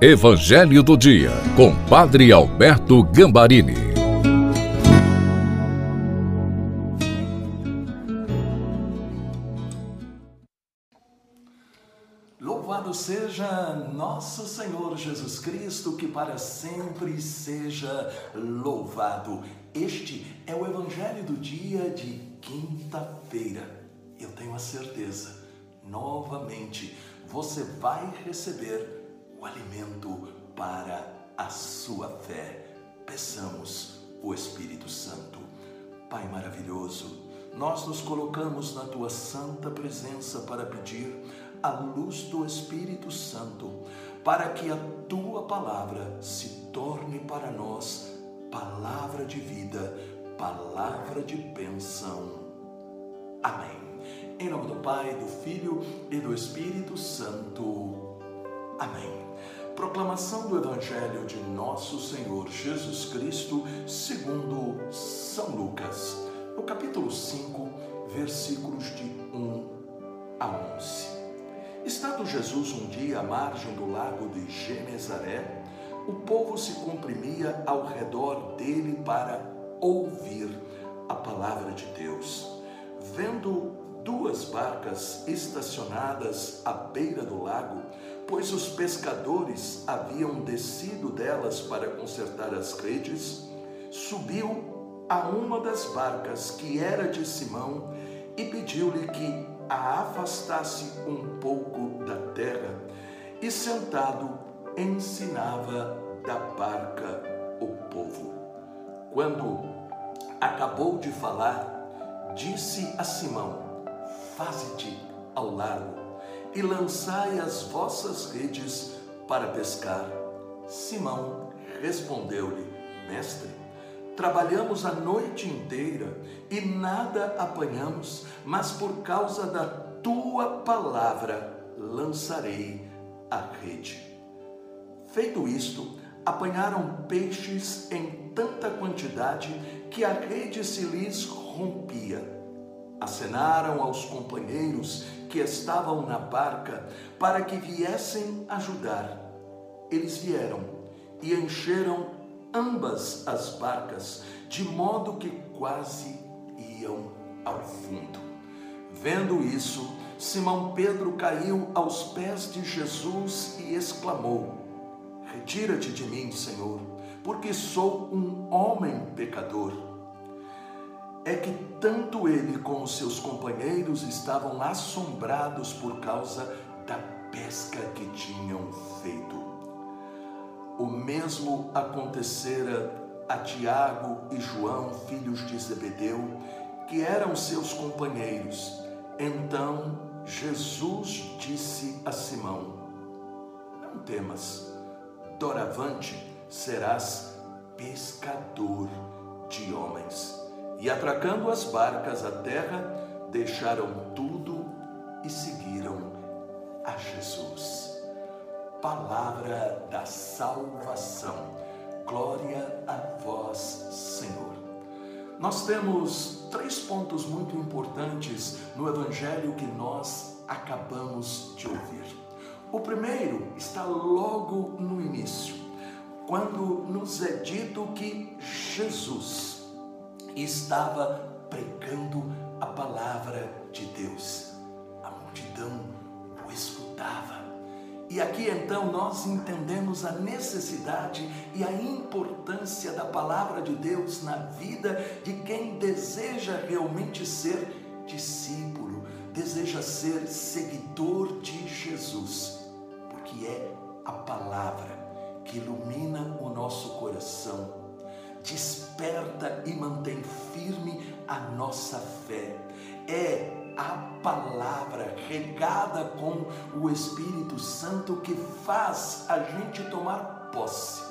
Evangelho do Dia, com Padre Alberto Gambarini. Louvado seja nosso Senhor Jesus Cristo, que para sempre seja louvado. Este é o Evangelho do dia de quinta-feira. Eu tenho a certeza, novamente, você vai receber o alimento para a sua fé. Peçamos o Espírito Santo. Pai maravilhoso, nós nos colocamos na tua santa presença para pedir a luz do Espírito Santo, para que a tua palavra se torne para nós palavra de vida, palavra de bênção. Amém. Em nome do Pai, do Filho e do Espírito Santo. Amém. Proclamação do Evangelho de Nosso Senhor Jesus Cristo, segundo São Lucas, no capítulo 5, versículos de 1 a 11. Estando Jesus um dia à margem do lago de Genezaré, o povo se comprimia ao redor dele para ouvir a palavra de Deus. Vendo duas barcas estacionadas à beira do lago, pois os pescadores haviam descido delas para consertar as redes, subiu a uma das barcas, que era de Simão, e pediu-lhe que a afastasse um pouco da terra, e sentado ensinava da barca o povo. Quando acabou de falar, disse a Simão: Faze-te ao largo e lançai as vossas redes para pescar. Simão respondeu-lhe: Mestre, trabalhamos a noite inteira e nada apanhamos, mas por causa da tua palavra lançarei a rede. Feito isto, apanharam peixes em tanta quantidade que a rede se lhes rompia. Acenaram aos companheiros que estavam na barca para que viessem ajudar. Eles vieram e encheram ambas as barcas, de modo que quase iam ao fundo. Vendo isso, Simão Pedro caiu aos pés de Jesus e exclamou: Retira-te de mim, Senhor, porque sou um homem pecador é que tanto ele como seus companheiros estavam assombrados por causa da pesca que tinham feito. O mesmo acontecera a Tiago e João, filhos de Zebedeu, que eram seus companheiros. Então Jesus disse a Simão: Não temas, doravante serás pescador de homens. E atracando as barcas à terra, deixaram tudo e seguiram a Jesus. Palavra da salvação. Glória a vós, Senhor. Nós temos três pontos muito importantes no evangelho que nós acabamos de ouvir. O primeiro está logo no início, quando nos é dito que Jesus, estava pregando a palavra de Deus. A multidão o escutava. E aqui então nós entendemos a necessidade e a importância da palavra de Deus na vida de quem deseja realmente ser discípulo, deseja ser seguidor de Jesus, porque é a palavra que ilumina o nosso coração desperta e mantém firme a nossa fé. É a palavra regada com o Espírito Santo que faz a gente tomar posse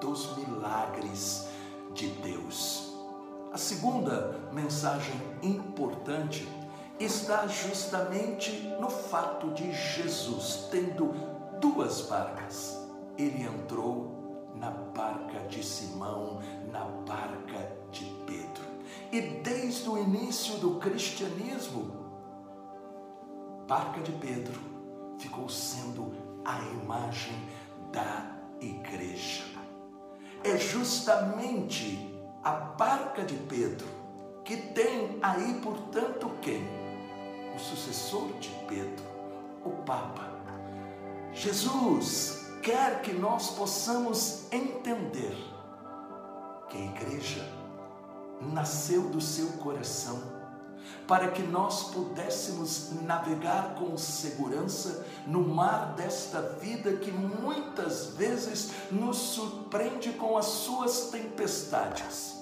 dos milagres de Deus. A segunda mensagem importante está justamente no fato de Jesus tendo duas barcas. Ele entrou na barca de Simão, na barca de Pedro. E desde o início do cristianismo, barca de Pedro ficou sendo a imagem da igreja. É justamente a barca de Pedro que tem aí, portanto, quem? O sucessor de Pedro, o Papa. Jesus quer que nós possamos entender que a igreja nasceu do seu coração para que nós pudéssemos navegar com segurança no mar desta vida que muitas vezes nos surpreende com as suas tempestades.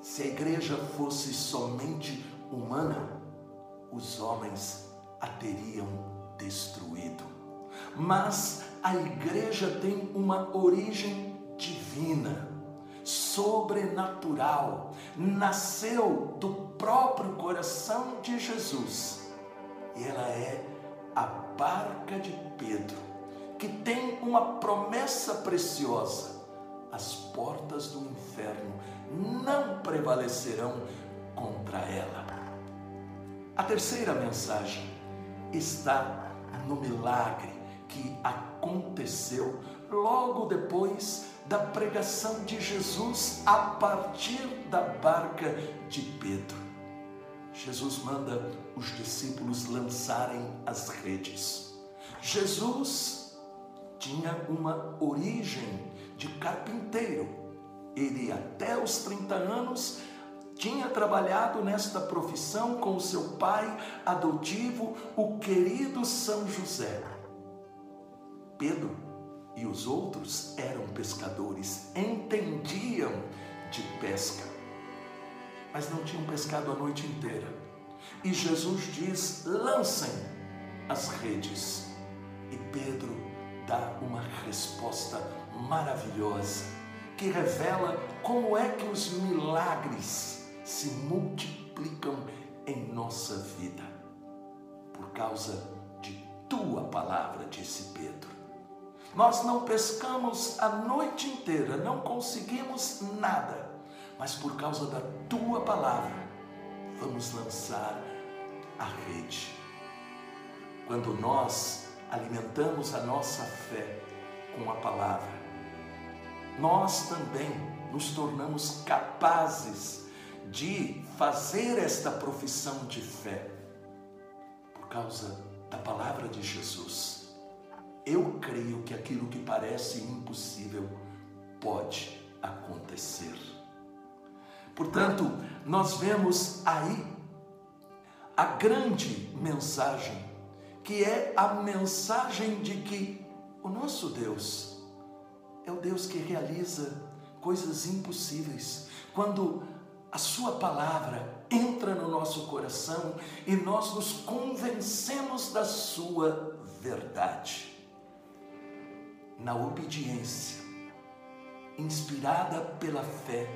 Se a igreja fosse somente humana, os homens a teriam destruído. Mas a igreja tem uma origem divina sobrenatural, nasceu do próprio coração de Jesus. E ela é a barca de Pedro, que tem uma promessa preciosa: as portas do inferno não prevalecerão contra ela. A terceira mensagem está no milagre que aconteceu logo depois da pregação de Jesus a partir da barca de Pedro. Jesus manda os discípulos lançarem as redes. Jesus tinha uma origem de carpinteiro. Ele, até os 30 anos, tinha trabalhado nesta profissão com seu pai adotivo, o querido São José. Pedro e os outros eram pescadores, entendiam de pesca, mas não tinham pescado a noite inteira. E Jesus diz: lancem as redes. E Pedro dá uma resposta maravilhosa que revela como é que os milagres se multiplicam em nossa vida. Por causa de tua palavra, disse Pedro. Nós não pescamos a noite inteira, não conseguimos nada, mas por causa da tua palavra, vamos lançar a rede. Quando nós alimentamos a nossa fé com a palavra, nós também nos tornamos capazes de fazer esta profissão de fé por causa da palavra de Jesus. Eu creio que aquilo que parece impossível pode acontecer. Portanto, nós vemos aí a grande mensagem, que é a mensagem de que o nosso Deus é o Deus que realiza coisas impossíveis. Quando a Sua palavra entra no nosso coração e nós nos convencemos da Sua verdade na obediência, inspirada pela fé,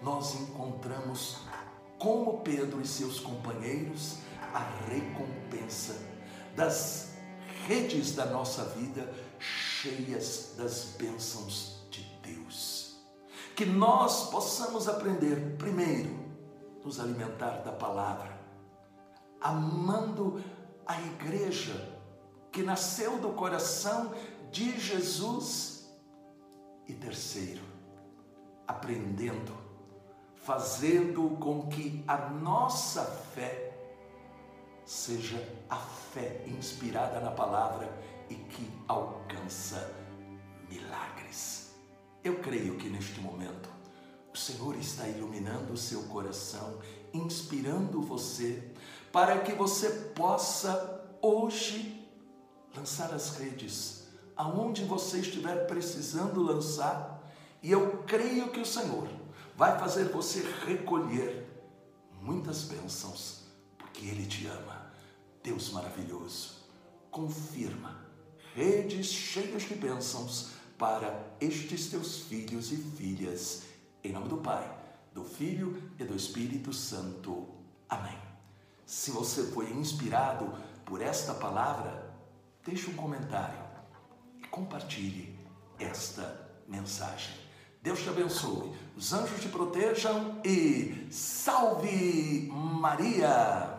nós encontramos, como Pedro e seus companheiros, a recompensa das redes da nossa vida cheias das bênçãos de Deus. Que nós possamos aprender, primeiro, nos alimentar da palavra, amando a igreja que nasceu do coração de Jesus. E terceiro, aprendendo, fazendo com que a nossa fé seja a fé inspirada na palavra e que alcança milagres. Eu creio que neste momento o Senhor está iluminando o seu coração, inspirando você para que você possa hoje lançar as redes aonde você estiver precisando lançar, e eu creio que o Senhor vai fazer você recolher muitas bênçãos, porque Ele te ama. Deus maravilhoso, confirma redes cheias de bênçãos para estes teus filhos e filhas, em nome do Pai, do Filho e do Espírito Santo. Amém. Se você foi inspirado por esta palavra, deixe um comentário compartilhe esta mensagem. Deus te abençoe, os anjos te protejam e salve Maria!